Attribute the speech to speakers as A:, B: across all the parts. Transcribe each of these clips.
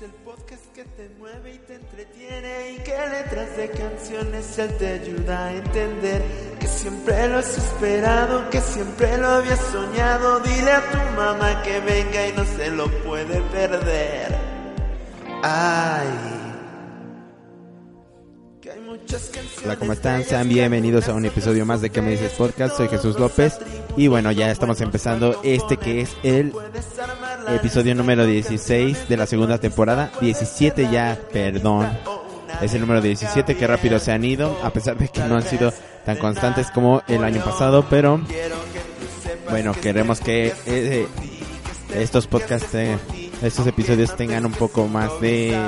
A: Es el podcast que te mueve y te entretiene y que letras de canciones él te ayuda a entender que siempre lo has esperado, que siempre lo habías soñado. Dile a tu mamá que venga y no se lo puede perder. Ay.
B: Hola, ¿cómo están? Sean bienvenidos a un episodio más de ¿Qué me dices podcast? Soy Jesús López y bueno, ya estamos empezando este que es el episodio número 16 de la segunda temporada. 17 ya, perdón. Es el número 17, que rápido se han ido, a pesar de que no han sido tan constantes como el año pasado, pero bueno, queremos que eh, estos podcasts, eh, estos episodios tengan un poco más de...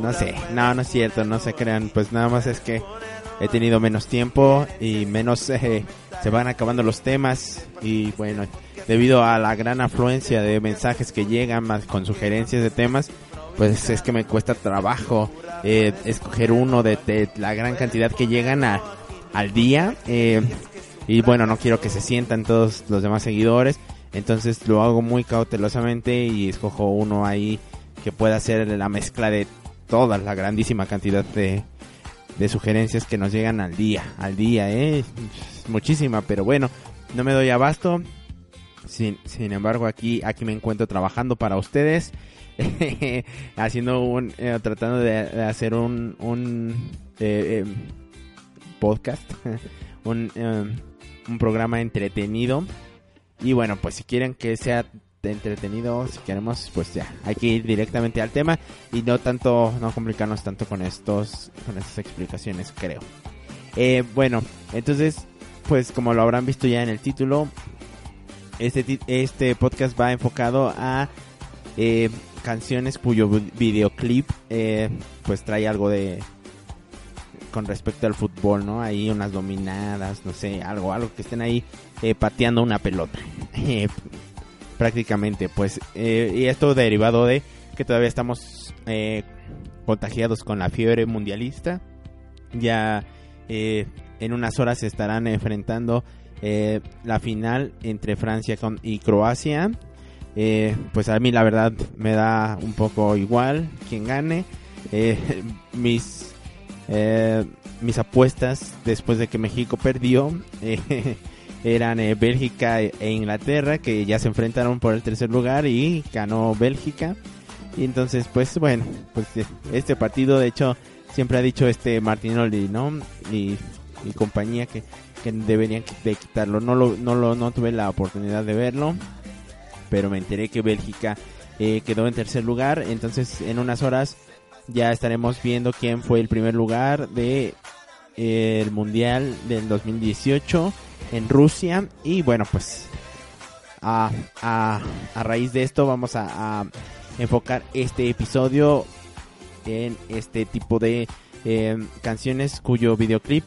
B: No sé, no, no es cierto, no se crean, pues nada más es que he tenido menos tiempo y menos eh, se van acabando los temas. Y bueno, debido a la gran afluencia de mensajes que llegan más con sugerencias de temas, pues es que me cuesta trabajo eh, escoger uno de, la gran cantidad que llegan a, al día eh, y bueno, no quiero que se sientan todos los demás seguidores, entonces lo hago muy cautelosamente y escojo uno ahí que pueda ser la mezcla de toda la grandísima cantidad de, de sugerencias que nos llegan al día, al día, eh, muchísima, pero bueno, no me doy abasto. Sin, sin embargo, aquí, aquí me encuentro trabajando para ustedes, haciendo un, eh, tratando de, hacer un, un eh, eh, podcast, un, un programa entretenido. Y bueno, pues si quieren que sea entretenido, si queremos, pues ya, hay que ir directamente al tema y no tanto, no complicarnos tanto con estos, con estas explicaciones, creo. Eh, bueno, entonces, pues como lo habrán visto ya en el título, este, este podcast va enfocado a eh, canciones cuyo vi- videoclip eh, pues trae algo de con respecto al fútbol, ¿no? Ahí unas dominadas, no sé, algo, algo que estén ahí eh, pateando una pelota. Prácticamente, pues, eh, y esto derivado de que todavía estamos eh, contagiados con la fiebre mundialista. Ya eh, en unas horas se estarán enfrentando eh, la final entre Francia con- y Croacia. Pues a mí la verdad me da un poco igual quien gane. Mis mis apuestas después de que México perdió eran eh, Bélgica e e Inglaterra que ya se enfrentaron por el tercer lugar y ganó Bélgica. Y entonces pues bueno pues eh, este partido de hecho siempre ha dicho este Martinoli no y, compañía que, que deberían de quitarlo. No lo no lo no tuve la oportunidad de verlo pero me enteré que Bélgica eh, quedó en tercer lugar. Entonces en unas horas ya estaremos viendo quién fue el primer lugar de el mundial del 2018 en Rusia. Y bueno pues a, a, a raíz de esto vamos a, enfocar este episodio en este tipo de eh, canciones cuyo videoclip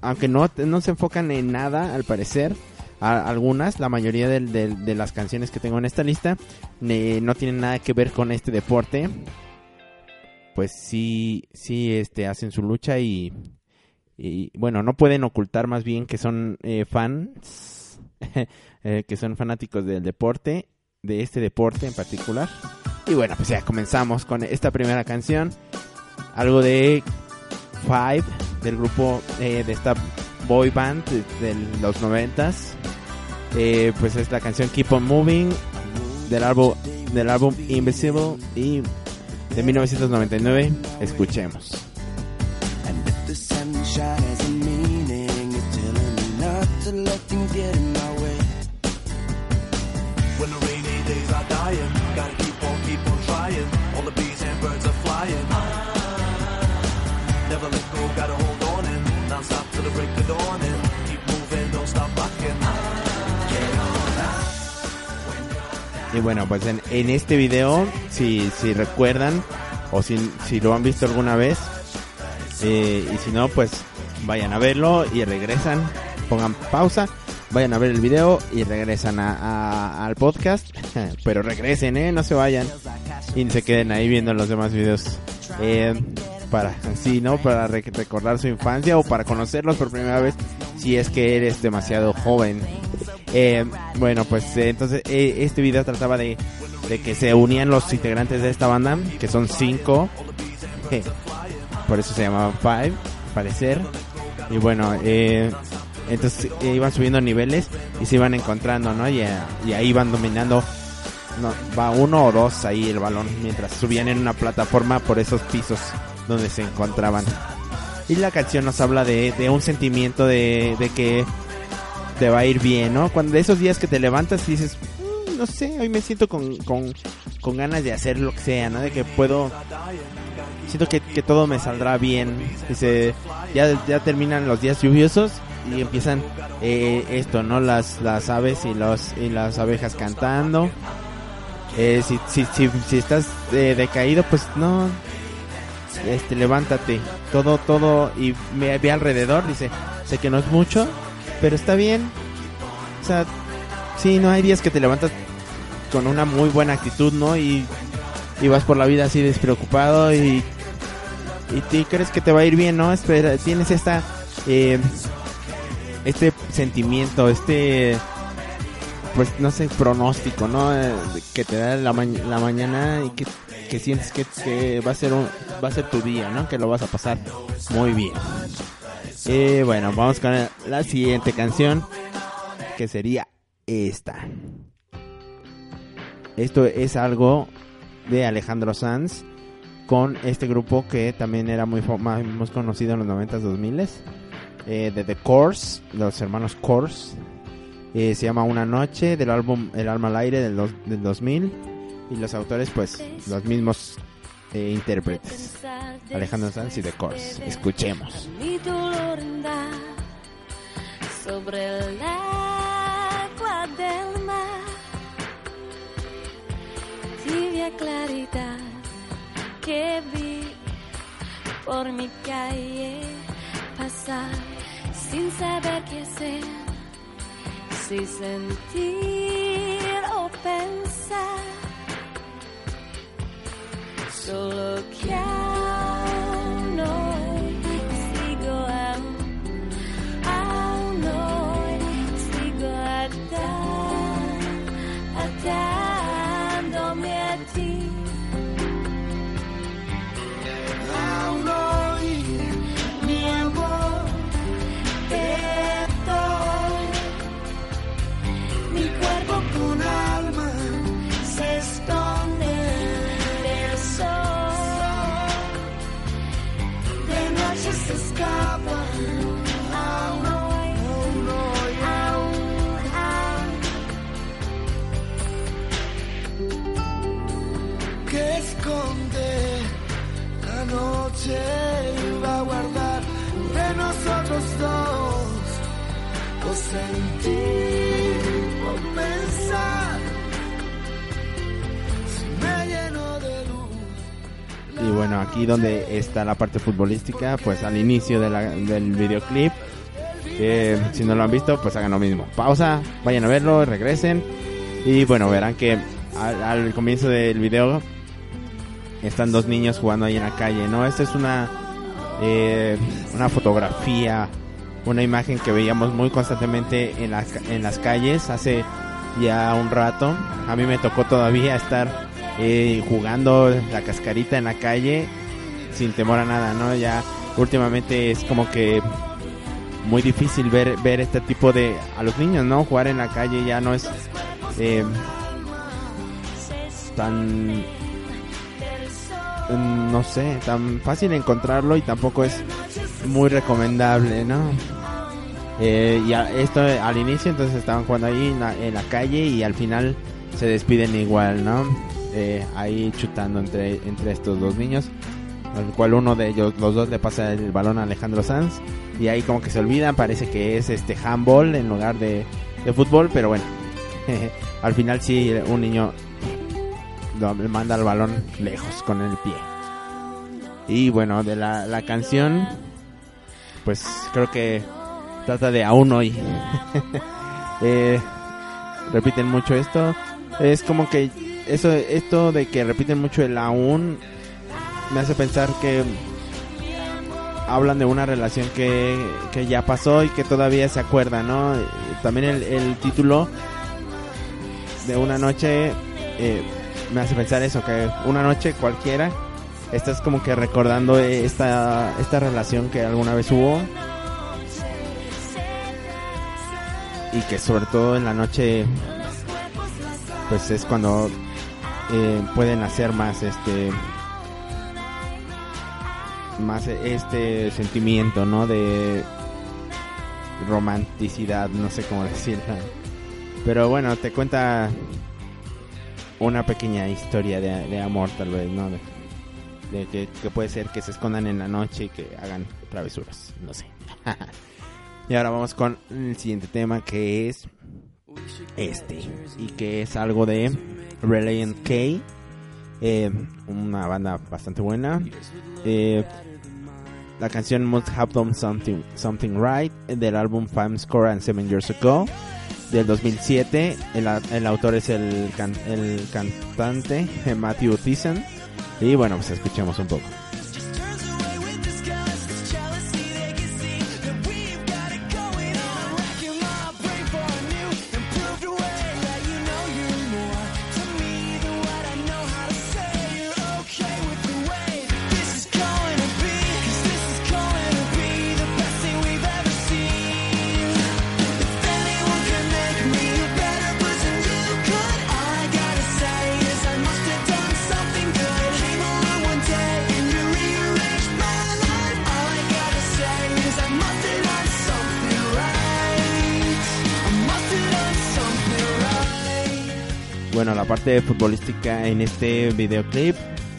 B: aunque no, no se enfocan en nada al parecer algunas, la mayoría de las canciones que tengo en esta lista no tienen nada que ver con este deporte. Pues sí, sí, este, hacen su lucha y, y bueno, no pueden ocultar más bien que son eh, fans, eh, que son fanáticos del deporte, de este deporte en particular. Y bueno, pues ya comenzamos con esta primera canción, algo de Five, del grupo eh, de esta boy band de, de los noventas. Eh, pues es la canción Keep on Moving del álbum, del álbum Invisible y de 1999. Escuchemos.
A: To let things get in my way.
C: When the rainy days are dying, gotta keep on, keep on trying. All the bees and birds are flying. Never let go, gotta hold on and non-stop till the break of dawn and keep moving, don't stop rocking.
B: Y bueno, pues en, en este video, si, si recuerdan o si, si lo han visto alguna vez, eh, y si no, pues vayan a verlo y regresan, pongan pausa vayan a ver el video y regresan a, a- al podcast. Pero regresen, ¿eh? No se vayan. Y se queden ahí viendo los demás videos. Eh, para así, ¿no? Para re- recordar su infancia o para conocerlos por primera vez si es que eres demasiado joven. Eh, bueno, pues eh, entonces eh, este video trataba de, de que se unían los integrantes de esta banda, que son cinco. Por eso se llamaban Five, parecer. Y bueno, eh, entonces eh, iban subiendo niveles y se iban encontrando, ¿no? Y, eh, y ahí iban dominando. No, va uno o dos ahí el balón mientras subían en una plataforma por esos pisos donde se encontraban. Y la canción nos habla de, un sentimiento de, que te va a ir bien, ¿no? Cuando de esos días que te levantas y dices, "Mm, no sé, hoy me siento con ganas de hacer lo que sea, ¿no? De que puedo, siento que, que todo me saldrá bien. Dice, ya, ya terminan los días lluviosos y empiezan eh, esto, ¿no? Las, las aves y, los, y las abejas cantando. Eh, si, si, si, si estás eh, decaído, pues no, este, levántate, todo, todo, y me ve alrededor, dice, sé que no es mucho, pero está bien. O sea, sí, no hay días que te levantas con una muy buena actitud, ¿no? Y, y vas por la vida así despreocupado y, y te crees que te va a ir bien, ¿no? Espera, tienes esta, eh, este sentimiento, este, pues no sé, pronóstico, ¿no? Eh, que te da la, ma- la mañana y que, que sientes que, que va a ser un, va a ser tu día, ¿no? Que lo vas a pasar muy bien. Eh, bueno, vamos con la siguiente canción, que sería esta. Esto es algo de Alejandro Sanz con este grupo que también era muy, muy conocido en los 90s, 2000s, eh, de The Course, los hermanos Course. Eh, se llama Una Noche del álbum El Alma al Aire del, del 2000 y los autores pues los mismos eh, intérpretes. Alejandro Sanz y The Course. Escuchemos.
D: Sobre el agua del mar. Tibia claridad que vi por mi calle pasar sin saber qué hacer, si sentir o pensar. Solo que
A: y va a guardar de nosotros dos. O sentir o pensar. Si me lleno de luz
B: y bueno aquí donde está la parte futbolística pues al inicio de la- del videoclip eh, si no lo han visto pues hagan lo mismo. Pausa vayan a verlo regresen. Y bueno verán que al, al comienzo del video están dos niños jugando ahí en la calle no esta es una eh, una fotografía una imagen que veíamos muy constantemente en, la en las calles hace ya un rato a mí me tocó todavía estar eh, jugando la cascarita en la calle sin temor a nada, ¿no? Ya últimamente es como que muy difícil ver ver este tipo de a los niños, ¿no? Jugar en la calle ya no es eh, tan no sé, tan fácil encontrarlo y tampoco es muy recomendable, ¿no? Eh, y a- esto al inicio entonces estaban jugando ahí en la, en la calle y al final se despiden igual, ¿no? Eh, ahí chutando entre, entre estos dos niños, al cual uno de ellos, los dos le pasa el balón a Alejandro Sanz y ahí como que se olvidan, parece que es este handball en lugar de, de fútbol, pero bueno, al final sí un niño manda el balón lejos con el pie. Y bueno, de la, la canción, pues creo que trata de aún hoy. Eh, repiten mucho esto. Es como que eso, esto de que repiten mucho el aún me hace pensar que hablan de una relación que, que ya pasó y que todavía se acuerda, ¿no? También el, el título de una noche eh, me hace pensar eso, que una noche cualquiera estás como que recordando esta, esta relación que alguna vez hubo. Y que sobre todo en la noche pues es cuando eh, pueden hacer más este más este sentimiento no de romanticidad no sé cómo decirlo. Pero bueno te cuenta una pequeña historia de, de amor tal vez no de, que, puede ser que se escondan en la noche y que hagan travesuras no sé. Y ahora vamos con el siguiente tema que es este y que es algo de Reliant K eh, una banda bastante buena. Eh, la canción Must Have Done Something, Something Right del álbum Five Score and Seven Years Ago del 2007 el, el autor es el, can- el cantante Matthew Thiessen y bueno pues escuchemos un poco parte futbolística en este videoclip,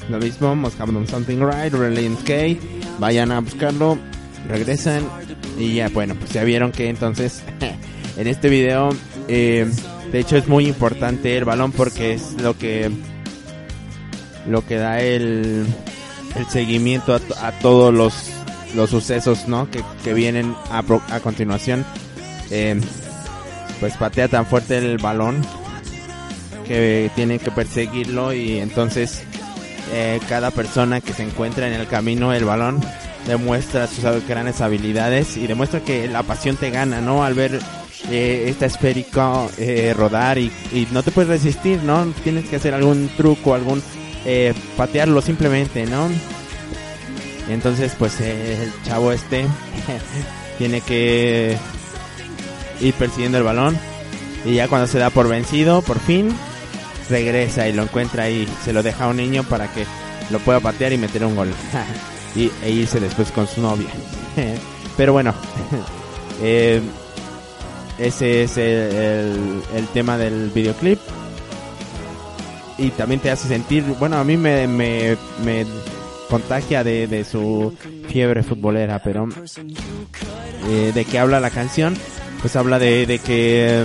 B: lo mismo, Must Have Done Something Right, Reliant K, vayan a buscarlo, regresan y ya, bueno, pues ya vieron que entonces en este video, eh, de hecho es muy importante el balón porque es lo que lo que da el, el seguimiento a, a todos los, los sucesos, ¿no? Que, que vienen a, a continuación. Eh, pues patea tan fuerte el balón que tiene que perseguirlo y entonces eh, cada persona que se encuentra en el camino el balón demuestra sus grandes habilidades y demuestra que la pasión te gana, ¿no? Al ver eh, esta esférica eh, rodar y, no te puedes resistir, ¿no? Tienes que hacer algún truco, algún patearlo simplemente, ¿no? Entonces, pues el chavo este tiene que ir persiguiendo el balón y ya cuando se da por vencido, por fin regresa y lo encuentra y se lo deja a un niño para que lo pueda patear y meter un gol y, e irse después con su novia. Pero bueno, eh, ese es el, el- el tema del videoclip y también te hace sentir, bueno, a mí me, me, me contagia de, de su fiebre futbolera, pero eh, de qué habla la canción, pues habla de, de que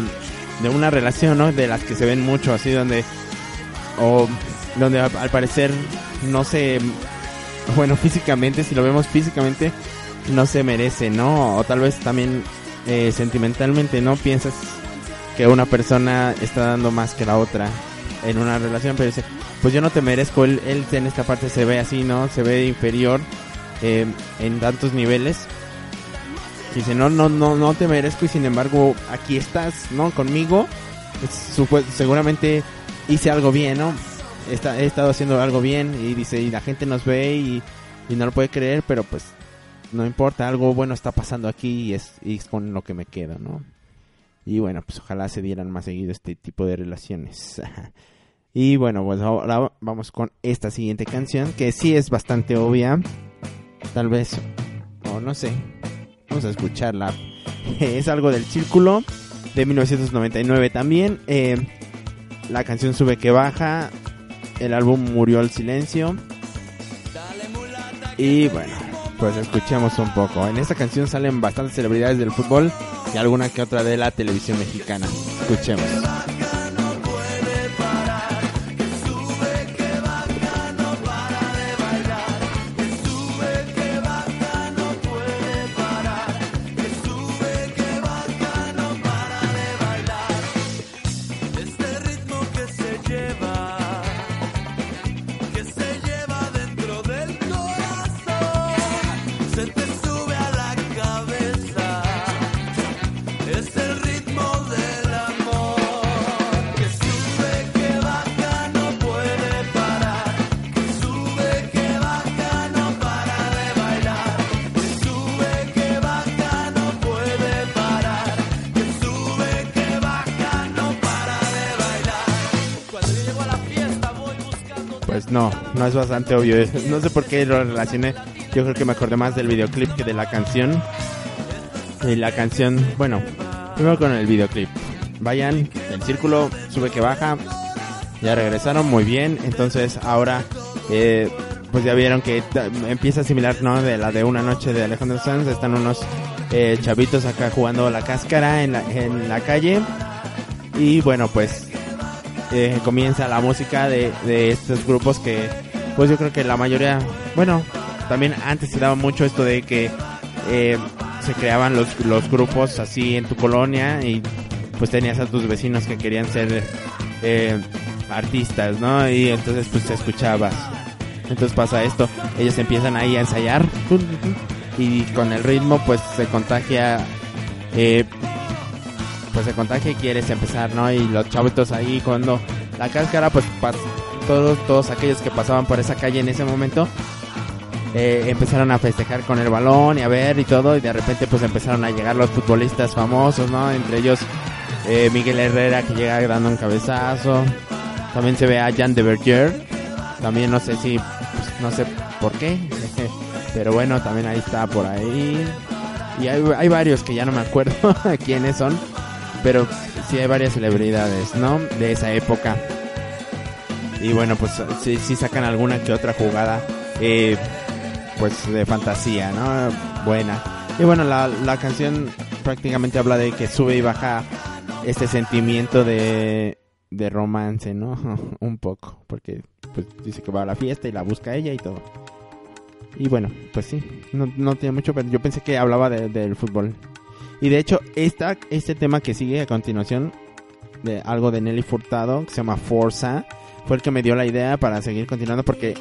B: de una relación, ¿no? De las que se ven mucho, así donde o donde al parecer no se bueno, físicamente, si lo vemos físicamente no se merece, ¿no? O tal vez también eh, sentimentalmente, ¿no? Piensas que una persona está dando más que la otra en una relación, pero dice, pues yo no te merezco, él, él en esta parte se ve así, ¿no? Se ve inferior eh, en tantos niveles. Dice, no, no, no, no te merezco y sin embargo aquí estás, ¿no? Conmigo. Seguramente hice algo bien, ¿no? He estado haciendo algo bien y dice, y la gente nos ve y, y no lo puede creer, pero pues no importa, algo bueno está pasando aquí y es, y es con lo que me quedo, ¿no? Y bueno, pues ojalá se dieran más seguido este tipo de relaciones. y bueno, pues ahora vamos con esta siguiente canción que sí es bastante obvia. Tal vez, o no sé, vamos a escucharla. es algo del círculo de 1999 también. Eh, la canción sube que baja. El álbum murió al silencio. Y bueno, pues escuchemos un poco. En esta canción salen bastantes celebridades del fútbol y alguna que otra de la televisión mexicana. Escuchemos. Es bastante obvio. No sé por qué lo relacioné. Yo creo que me acordé más del videoclip que de la canción. Y la canción, bueno, primero con el videoclip. Vayan, el círculo sube que baja. Ya regresaron muy bien. Entonces ahora, eh, pues ya vieron que empieza a similar, ¿no? De la de una noche de Alejandro Sanz. Están unos eh, chavitos acá jugando la cáscara en la, en la calle. Y bueno, pues eh, comienza la música de, de estos grupos que, pues yo creo que la mayoría, bueno, también antes se daba mucho esto de que eh, se creaban los, los grupos así en tu colonia y pues tenías a tus vecinos que querían ser eh, artistas, ¿no? Y entonces pues te escuchabas. Entonces pasa esto, ellos empiezan ahí a ensayar y con el ritmo pues se contagia eh, pues se contagia y quieres empezar, ¿no? Y los chavitos ahí cuando la cáscara, pues todos, todos aquellos que pasaban por esa calle en ese momento, eh, empezaron a festejar con el balón y a ver y todo, y de repente pues empezaron a llegar los futbolistas famosos, ¿no? Entre ellos eh, Miguel Herrera que llega dando un cabezazo, también se ve a Jan de Berger, también no sé si, pues, no sé por qué, pero bueno, también ahí está por ahí. Y hay, hay varios que ya no me acuerdo quiénes son, pero sí hay varias celebridades, ¿no? De esa época. Y bueno, pues sí, sí sacan alguna que otra jugada, eh, pues de fantasía, ¿no? Buena. Y bueno, la, la canción prácticamente habla de que sube y baja este sentimiento de, de romance, ¿no? Un poco, porque pues dice que va a la fiesta y la busca ella y todo. Y bueno, pues sí, no, no tiene mucho, pero yo pensé que hablaba de- del fútbol. Y de hecho, esta, este tema que sigue a continuación, de algo de Nelly Furtado, que se llama Forza, fue el que me dio la idea para seguir continuando porque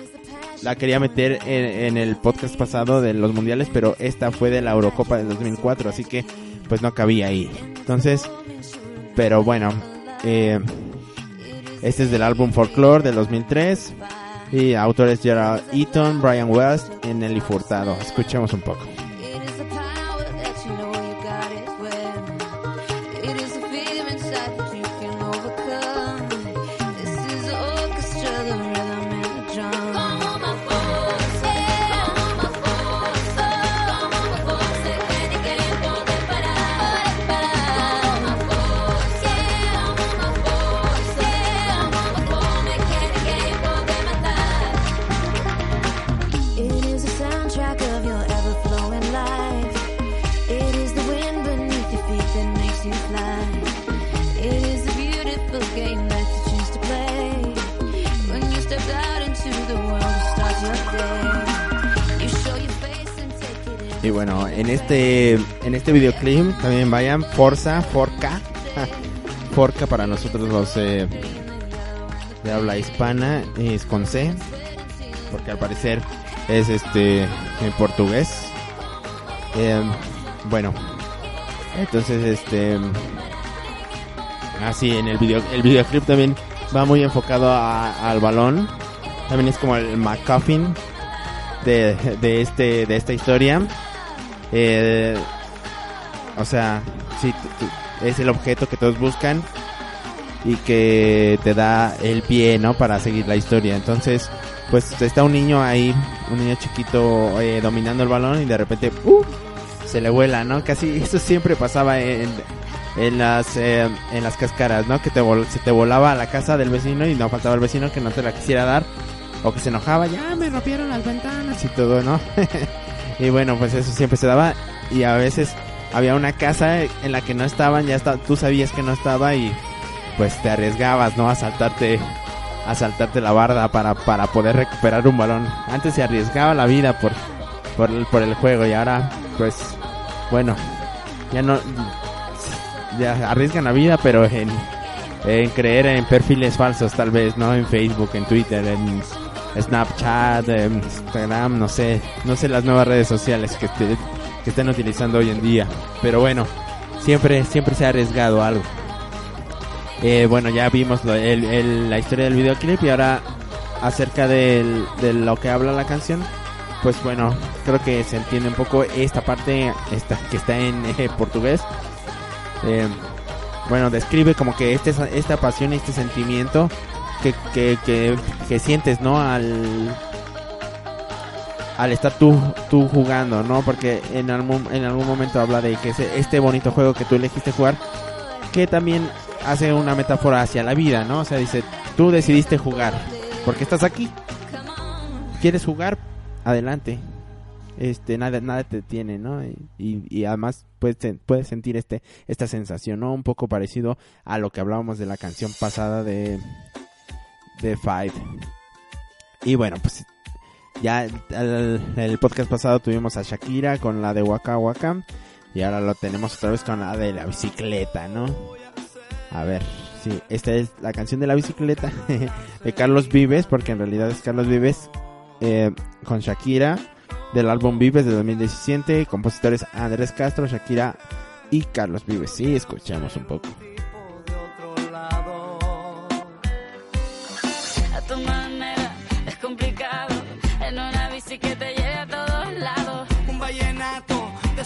B: la quería meter en, el podcast pasado de los mundiales, pero esta fue de la Eurocopa del 2004, así que pues no cabía ahí. Entonces, pero bueno, eh, este es del álbum Folklore del 2003 y autores Gerald Eaton, Brian West y Nelly Furtado. Escuchemos un poco. Este videoclip también vayan Forza, Forca. Forca para nosotros los eh, de habla hispana es con C, porque al parecer es este en portugués. Eh, bueno, entonces este así en el video el videoclip también va muy enfocado a- al balón. También es como el McCuffin de, de este de esta historia. Eh, o sea, es el objeto que todos buscan y que te da el pie, ¿no? Para seguir la historia. Entonces, pues está un niño ahí, un niño chiquito eh, dominando el balón y de repente ¡uh! se le vuela, ¿no? Casi eso siempre pasaba en, en las eh, en las cascaras, ¿no? Que te vol- se te volaba a la casa del vecino y no faltaba el vecino que no te la quisiera dar o que se enojaba, ya me rompieron las ventanas y todo, ¿no? y bueno, pues eso siempre se daba y a veces había una casa en la que no estaban, ya está, tú sabías que no estaba y pues te arriesgabas, ¿no? A saltarte, a saltarte la barda para, para poder recuperar un balón. Antes se arriesgaba la vida por, por, el, por el juego y ahora, pues, bueno, ya no, ya arriesgan la vida, pero en, en creer en perfiles falsos tal vez, ¿no? En Facebook, en Twitter, en Snapchat, en Instagram, no sé, no sé las nuevas redes sociales que, esté- que estén utilizando hoy en día, pero bueno, siempre, siempre se ha arriesgado algo. Eh, bueno, ya vimos lo- el- el- la historia del videoclip y ahora acerca de lo que habla la canción. Pues bueno, creo que se entiende un poco esta parte esta, que está en eh, portugués. Eh, bueno, describe como que este, esta pasión y este sentimiento que, que, que, que sientes, ¿no? Al al estar tú, tú jugando, ¿no? Porque en algún, en algún momento habla de que este bonito juego que tú elegiste jugar, que también hace una metáfora hacia la vida, ¿no? O sea, dice, tú decidiste jugar, porque estás aquí. ¿Quieres jugar? Adelante. Este, nada, nada te tiene, ¿no? Y, además puedes, puedes sentir este, esta sensación, ¿no? Un poco parecido a lo que hablábamos de la canción pasada de, de Five. Y bueno, pues ya el, el- podcast pasado tuvimos a Shakira con la de Waka Waka. Y ahora lo tenemos otra vez con la de la bicicleta, ¿no? A ver, sí, esta es la canción de la bicicleta de Carlos Vives, porque en realidad es Carlos Vives eh, con Shakira del álbum Vives de 2017. Compositores Andrés Castro, Shakira y Carlos Vives. Sí, escuchamos un poco.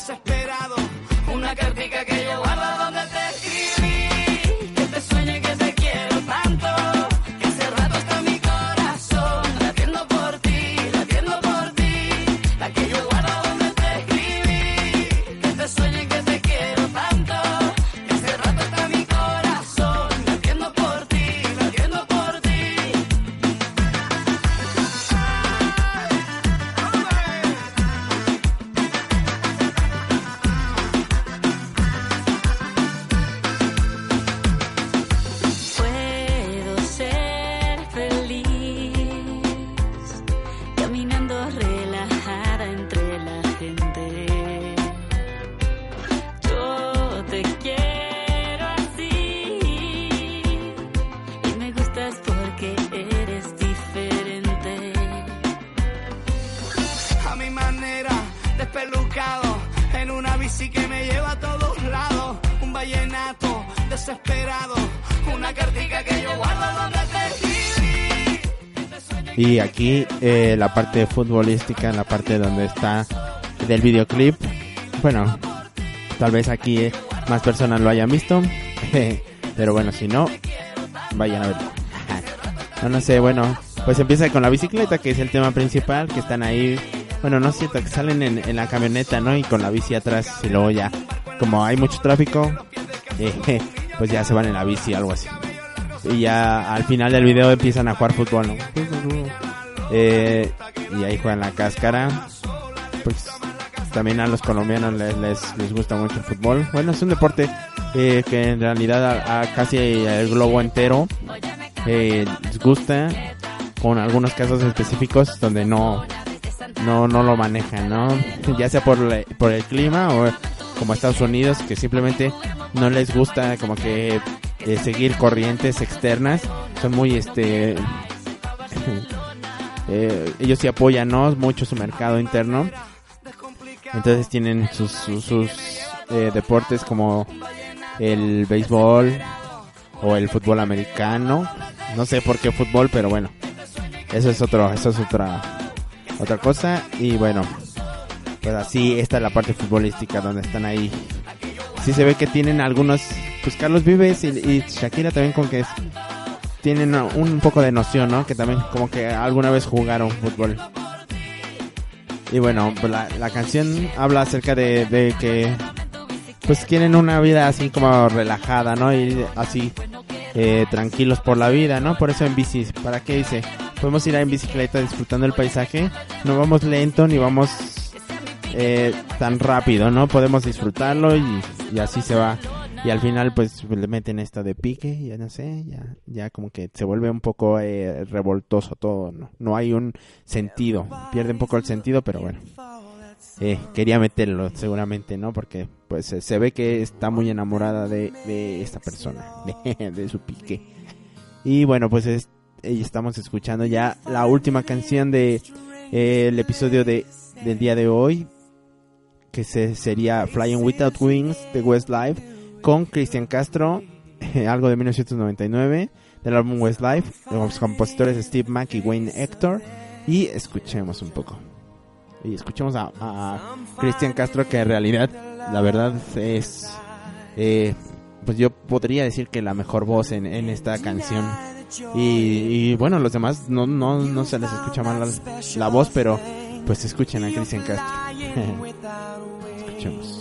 C: Desesperado.
E: Una cartica que Y
B: aquí eh, la parte futbolística, la parte donde está del videoclip. Bueno, tal vez aquí eh, más personas lo hayan visto. Pero bueno, si no, vayan a verlo. No, no sé, bueno, pues empieza con la bicicleta, que es el tema principal, que están ahí. Bueno, no es cierto, que salen en, la camioneta, ¿no? Y con la bici atrás, y luego ya, como hay mucho tráfico, eh, pues ya se van en la bici, algo así. Y ya al final del video empiezan a jugar fútbol, ¿no? Eh, y ahí juegan la cáscara. Pues también a los colombianos les, les, les gusta mucho el fútbol. Bueno, es un deporte eh, que en realidad a, casi el globo entero eh, les gusta, con algunos casos específicos donde no no no lo manejan, ¿no? Ya sea por, la- por el clima o como Estados Unidos que simplemente no les gusta como que eh, seguir corrientes externas, son muy este eh, ellos sí apoyan mucho su mercado interno. Entonces tienen sus, sus, sus, eh, deportes como el béisbol o el fútbol americano. No sé por qué fútbol, pero bueno. Eso es otro, eso es otra otra cosa y bueno, pues así esta es la parte futbolística donde están ahí. Sí se ve que tienen algunos, pues Carlos Vives y, y Shakira también con que es- tienen un poco de noción, ¿no? Que también como que alguna vez jugaron fútbol. Y bueno, pues la, la canción habla acerca de, de que pues quieren una vida así como relajada, ¿no? Y así eh, tranquilos por la vida, ¿no? Por eso en bici, ¿para qué dice? Podemos ir en bicicleta disfrutando el paisaje, no vamos lento ni vamos eh, tan rápido, ¿no? Podemos disfrutarlo y, y así se va. Y al final pues le meten esta de pique, ya no sé, ya, ya como que se vuelve un poco eh, revoltoso todo, ¿no? No hay un sentido, pierde un poco el sentido, pero bueno. Eh, quería meterlo seguramente, ¿no? Porque pues se- se ve que está muy enamorada de, de esta persona, de, de su pique. Y bueno, pues es- y estamos escuchando ya la última canción de eh, el episodio de del día de hoy, que se, sería Flying Without Wings de Westlife con Cristian Castro, eh, algo de 1999 del álbum Westlife, los compositores Steve Mack y Wayne Hector y escuchemos un poco. Y escuchemos a, a Cristian Castro que en realidad la verdad es eh, pues yo podría decir que la mejor voz en, esta canción Y, bueno, los demás no, no, no se les escucha mal la, la voz, pero pues escuchen a Cristian Castro. Escuchemos.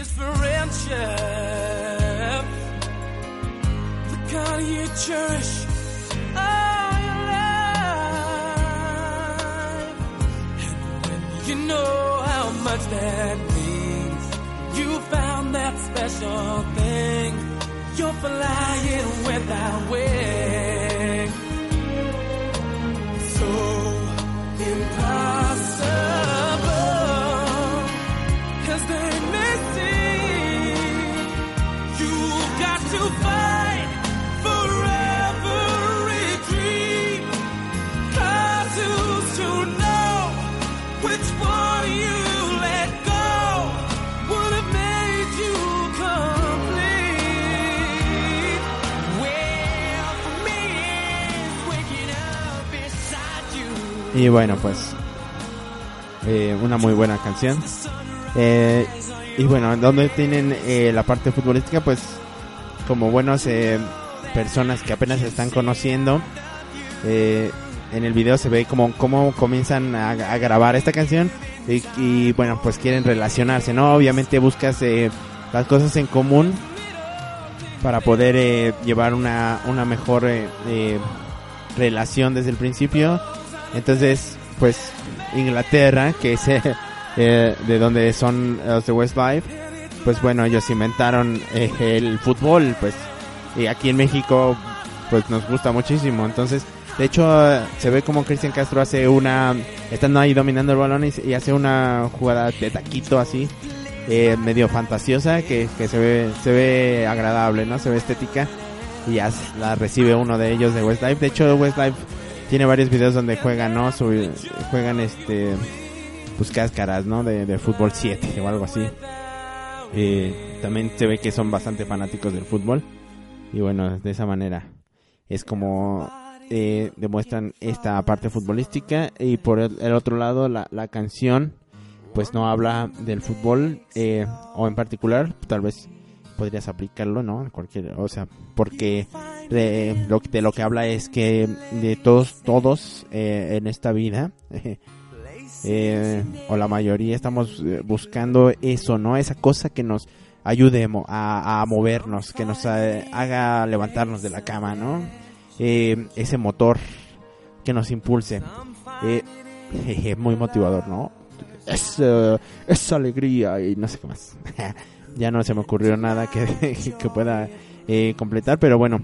A: the friendship. The kind you cherish all your life. And when you know how much that means, you found that special thing. You're flying without wings. So impossible
B: Y bueno, pues eh, una muy buena canción. Eh, y bueno, donde tienen eh, la parte futbolística, pues como buenos eh, personas que apenas se están conociendo, en el video se ve como cómo comienzan a, grabar esta canción y, y, bueno, pues quieren relacionarse, ¿no? Obviamente buscas las cosas en común para poder llevar una, una mejor relación desde el principio. Entonces, pues Inglaterra, que es eh, eh, de donde son los de Westlife, pues bueno, ellos inventaron eh, el fútbol, pues y aquí en México pues nos gusta muchísimo. Entonces, de hecho, se ve como Cristian Castro hace una, estando ahí dominando el balón y, hace una jugada de taquito así, eh, medio fantasiosa, que, que se ve, se ve agradable, ¿no? Se ve estética y ya la recibe uno de ellos de Westlife. De hecho, Westlife tiene varios videos donde juegan, ¿no? Su- juegan este, pues cáscaras, ¿no? De, de fútbol 7 o algo así. También se ve que son bastante fanáticos del fútbol. Y bueno, de esa manera es como eh, demuestran esta parte futbolística. Y por el, el otro lado, la, la canción, pues no habla del fútbol, eh, o en particular, tal vez podrías aplicarlo, ¿no? Cualquier, o sea, porque de lo, de lo que habla es que de todos, todos eh, en esta vida, eh, o la mayoría estamos eh, buscando eso, ¿no? Esa cosa que nos ayude a, a movernos, que nos eh, haga levantarnos de la cama, ¿no? Eh, ese motor que nos impulse. Jeje, muy motivador, ¿no? Es, es alegría y no sé qué más. ya no se me ocurrió nada que, que pueda eh, completar, pero bueno.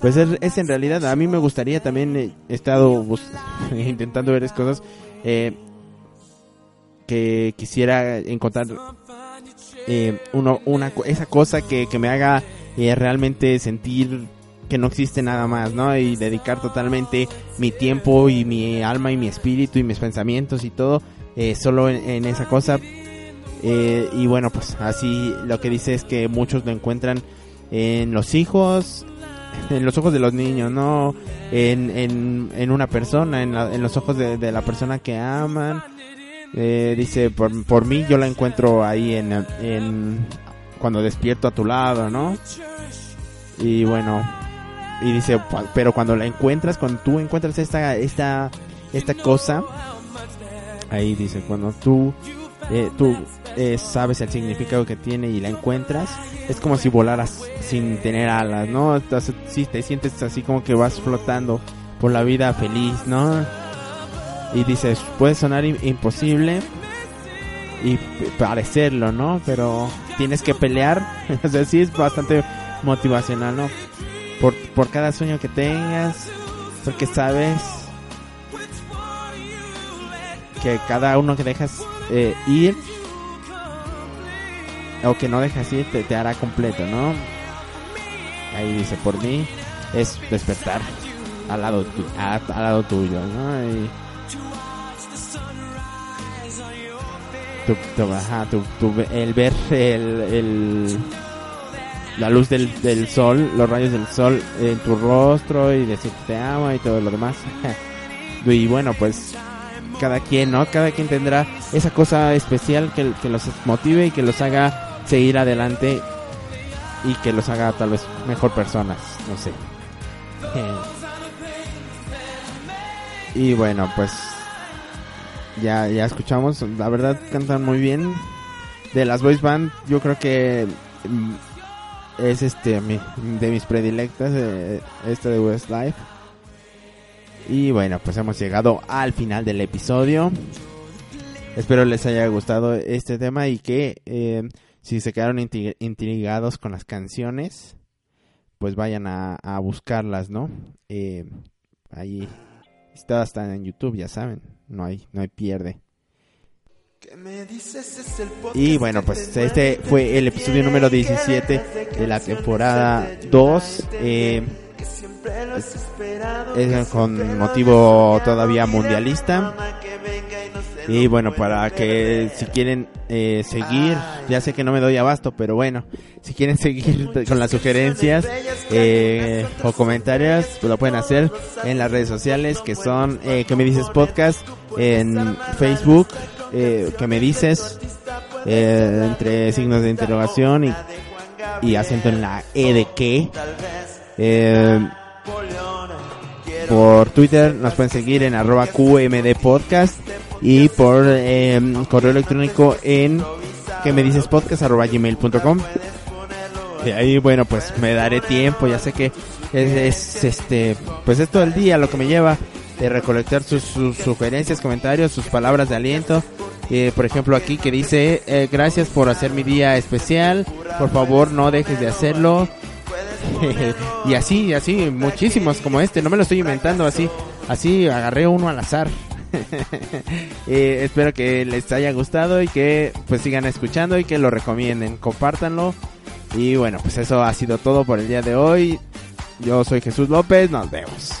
B: Pues es, es en realidad, a mí me gustaría también, eh, he estado intentando ver cosas eh, que quisiera encontrar eh, uno, una, esa cosa que, que me haga eh, realmente sentir que no existe nada más, ¿no? Y dedicar totalmente mi tiempo y mi alma y mi espíritu y mis pensamientos y todo eh, solo en, en esa cosa. Y bueno, pues así lo que dice es que muchos lo encuentran en los hijos, en los ojos de los niños, ¿no? En, en, en una persona, en, la- en los ojos de, la persona que aman. Eh, dice, por, por mí yo la encuentro ahí en, en cuando despierto a tu lado, ¿no? Y bueno, y dice, "Pa- pero cuando la encuentras, cuando tú encuentras esta, esta, esta cosa, ahí dice, cuando tú, eh, tú eh, sabes el significado que tiene y la encuentras, es como si volaras sin tener alas, ¿no? Entonces, sí, te sientes así como que vas flotando por la vida feliz, ¿no? Y dices, puede sonar im- imposible y parecerlo, ¿no? Pero tienes que pelear, o sea, sí es bastante motivacional, ¿no? Por, por cada sueño que tengas, porque sabes que cada uno que dejas eh, ir o que no dejas ir te, hará completo, ¿no? Ahí dice, por mí, es despertar al lado, tu- a- al lado tuyo, ¿no? Y tu, tu- ajá, el ver el, el- la luz del, del sol, los rayos del sol en tu rostro y decir te amo y todo lo demás. y bueno, pues cada quien, ¿no? Cada quien tendrá esa cosa especial que, los motive y que los haga seguir adelante y que los haga tal vez mejor personas, no sé. y bueno, pues ya ya escuchamos, la verdad cantan muy bien. De las voice band, yo creo que mm, es este de mis predilectas eh, esta de Westlife. Y bueno, pues hemos llegado al final del episodio. Espero les haya gustado este tema y que eh, si se quedaron intrigados con las canciones, pues vayan a, a buscarlas, ¿no? Eh, ahí está hasta en YouTube, ya saben, no hay no hay pierde. Y bueno, pues
A: te
B: este fue el episodio número
A: entretiene,
B: 17
A: que
B: de la temporada
A: te ayudan
B: 2.
A: a
B: Eh, es con motivo todavía mundialista.
A: y
B: bueno, para que si quieren eh, seguir, ya sé que no me doy abasto, pero bueno, si quieren seguir con las sugerencias eh, o comentarios, pues lo pueden hacer en las redes sociales que son eh, que me dices podcast en Facebook, eh, que me dices eh, entre signos de interrogación y, y acento en la E de que. Eh, por Twitter nos pueden seguir en arroba QMD Podcast y por eh, correo electrónico en que me dices podcast arroba gmail.com. Y ahí, bueno, pues me daré tiempo, ya sé que es, es, este, pues es todo el día lo que me lleva de recolectar sus, sugerencias, comentarios, sus palabras de aliento. Eh, por ejemplo, aquí que dice, eh, gracias por hacer mi día especial, por favor no dejes de hacerlo. y así, así, muchísimos como este, no me lo estoy inventando así, así agarré uno al azar. Eh, espero que les haya gustado y que pues sigan escuchando y que lo recomienden, compártanlo. Y bueno, pues eso ha sido todo por el día de hoy. Yo soy Jesús López, nos vemos.